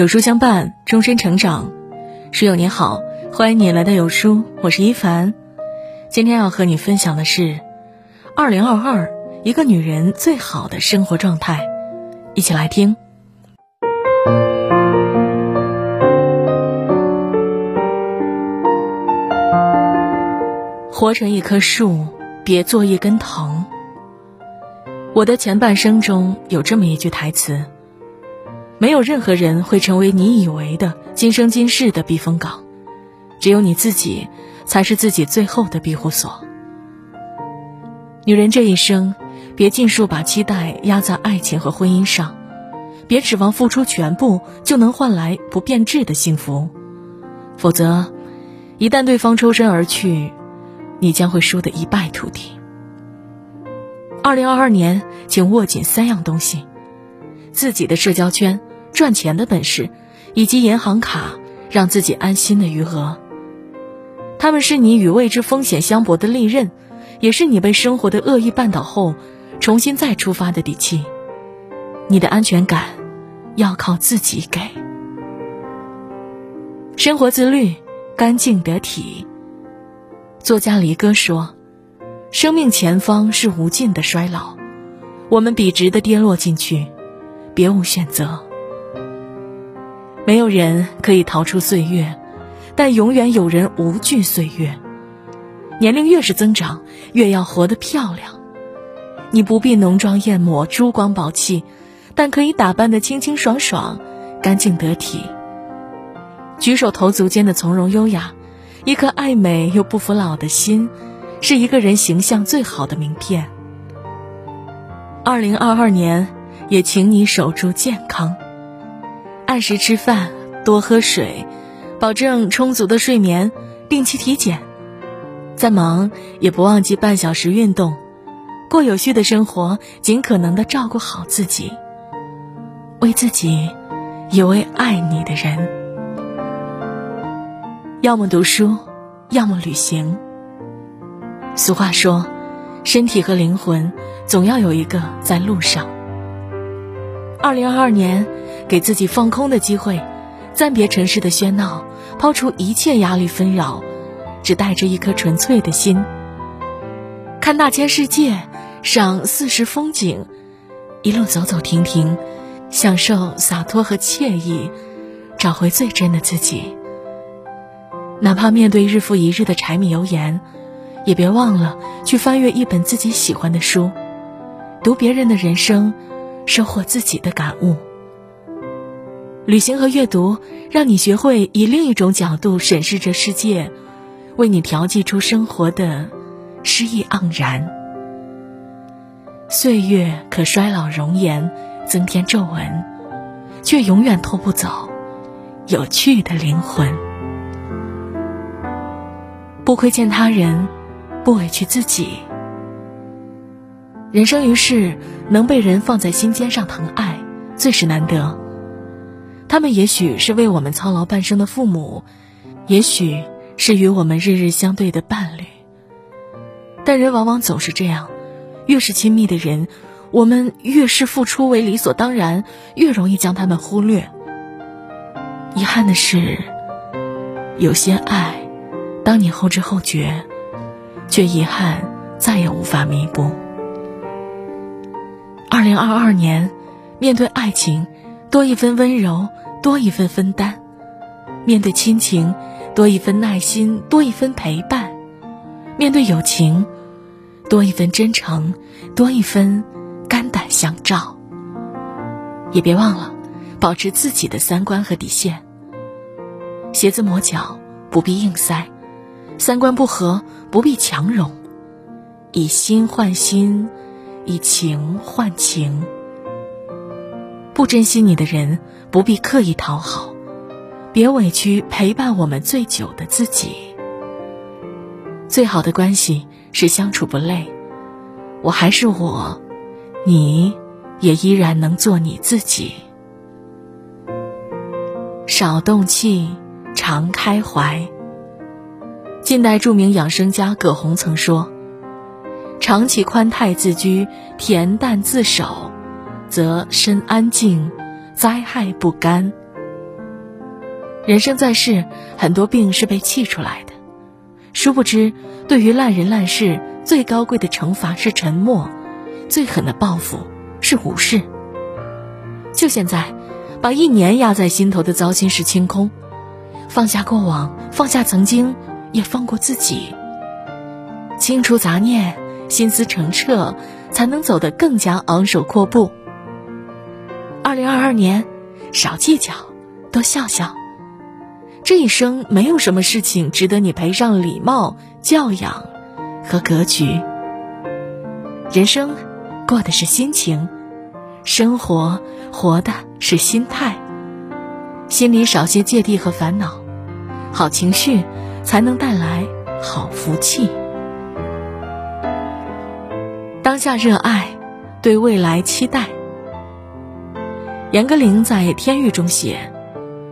有书相伴，终身成长。书友你好，欢迎你来到有书，我是一凡。今天要和你分享的是，二零二二一个女人最好的生活状态，一起来听。活成一棵树，别做一根藤。我的前半生中有这么一句台词。没有任何人会成为你以为的今生今世的避风港，只有你自己才是自己最后的庇护所。女人这一生，别尽数把期待压在爱情和婚姻上，别指望付出全部就能换来不变质的幸福，否则，一旦对方抽身而去，你将会输得一败涂地。二零二二年，请握紧三样东西：自己的社交圈。赚钱的本事，以及银行卡让自己安心的余额。他们是你与未知风险相搏的利刃，也是你被生活的恶意绊倒后重新再出发的底气。你的安全感要靠自己给。生活自律，干净得体。作家离歌说：“生命前方是无尽的衰老，我们笔直的跌落进去，别无选择。”没有人可以逃出岁月，但永远有人无惧岁月。年龄越是增长，越要活得漂亮。你不必浓妆艳抹、珠光宝气，但可以打扮得清清爽爽、干净得体。举手投足间的从容优雅，一颗爱美又不服老的心，是一个人形象最好的名片。二零二二年，也请你守住健康。按时吃饭，多喝水，保证充足的睡眠，定期体检。再忙也不忘记半小时运动，过有序的生活，尽可能的照顾好自己，为自己，也为爱你的人。要么读书，要么旅行。俗话说，身体和灵魂，总要有一个在路上。二零二二年。给自己放空的机会，暂别城市的喧闹，抛除一切压力纷扰，只带着一颗纯粹的心。看大千世界，赏四时风景，一路走走停停，享受洒脱和惬意，找回最真的自己。哪怕面对日复一日的柴米油盐，也别忘了去翻阅一本自己喜欢的书，读别人的人生，收获自己的感悟。旅行和阅读，让你学会以另一种角度审视这世界，为你调剂出生活的诗意盎然。岁月可衰老容颜，增添皱纹，却永远拖不走有趣的灵魂。不亏欠他人，不委屈自己。人生于世，能被人放在心尖上疼爱，最是难得。他们也许是为我们操劳半生的父母，也许是与我们日日相对的伴侣。但人往往总是这样，越是亲密的人，我们越是付出为理所当然，越容易将他们忽略。遗憾的是，有些爱，当你后知后觉，却遗憾再也无法弥补。二零二二年，面对爱情。多一分温柔，多一份分担；面对亲情，多一份耐心，多一份陪伴；面对友情，多一份真诚，多一分肝胆相照。也别忘了保持自己的三观和底线。鞋子磨脚不必硬塞，三观不合不必强融，以心换心，以情换情。不珍惜你的人，不必刻意讨好，别委屈陪伴我们最久的自己。最好的关系是相处不累，我还是我，你也依然能做你自己。少动气，常开怀。近代著名养生家葛洪曾说：“常其宽泰自居，恬淡自守。”则身安静，灾害不干。人生在世，很多病是被气出来的。殊不知，对于烂人烂事，最高贵的惩罚是沉默，最狠的报复是无视。就现在，把一年压在心头的糟心事清空，放下过往，放下曾经，也放过自己。清除杂念，心思澄澈，才能走得更加昂首阔步。二零二二年，少计较，多笑笑。这一生没有什么事情值得你赔上礼貌、教养和格局。人生过的是心情，生活活的是心态。心里少些芥蒂和烦恼，好情绪才能带来好福气。当下热爱，对未来期待。严歌苓在《天域》中写。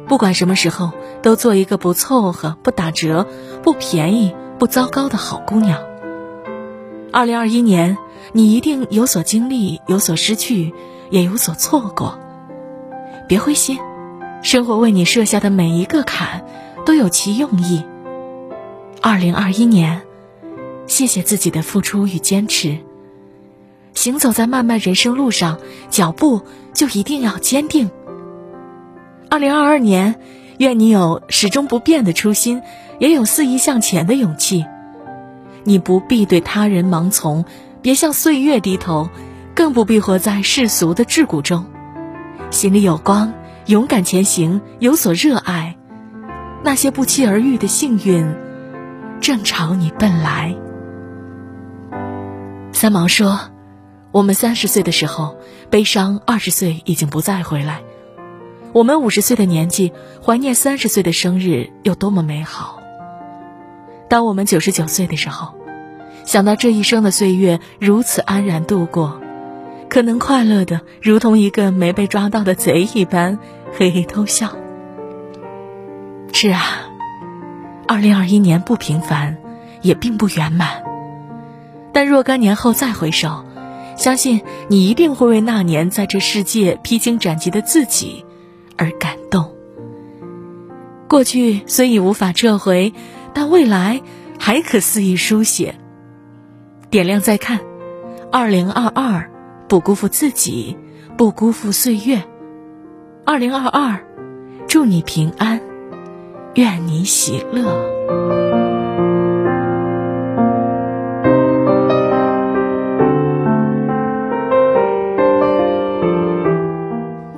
不管什么时候，都做一个不凑合、不打折、不便宜、不糟糕的好姑娘。二零二一年，你一定有所经历，有所失去，也有所错过。别灰心，生活为你设下的每一个坎，都有其用意。二零二一年，谢谢自己的付出与坚持。行走在漫漫人生路上，脚步就一定要坚定。二零二二年，愿你有始终不变的初心，也有肆意向前的勇气。你不必对他人盲从，别向岁月低头，更不必活在世俗的桎梏中。心里有光，勇敢前行，有所热爱，那些不期而遇的幸运，正朝你奔来。三毛说：“我们三十岁的时候，悲伤二十岁已经不再回来。”我们五十岁的年纪，怀念三十岁的生日有多么美好。当我们九十九岁的时候，想到这一生的岁月如此安然度过，可能快乐的如同一个没被抓到的贼一般，嘿嘿偷笑。是啊，二零二一年不平凡，也并不圆满。但若干年后再回首，相信你一定会为那年在这世界披荆斩棘的自己。而感动。过去虽已无法撤回，但未来还可肆意书写。点亮再看，二零二二，不辜负自己，不辜负岁月。二零二二，祝你平安，愿你喜乐。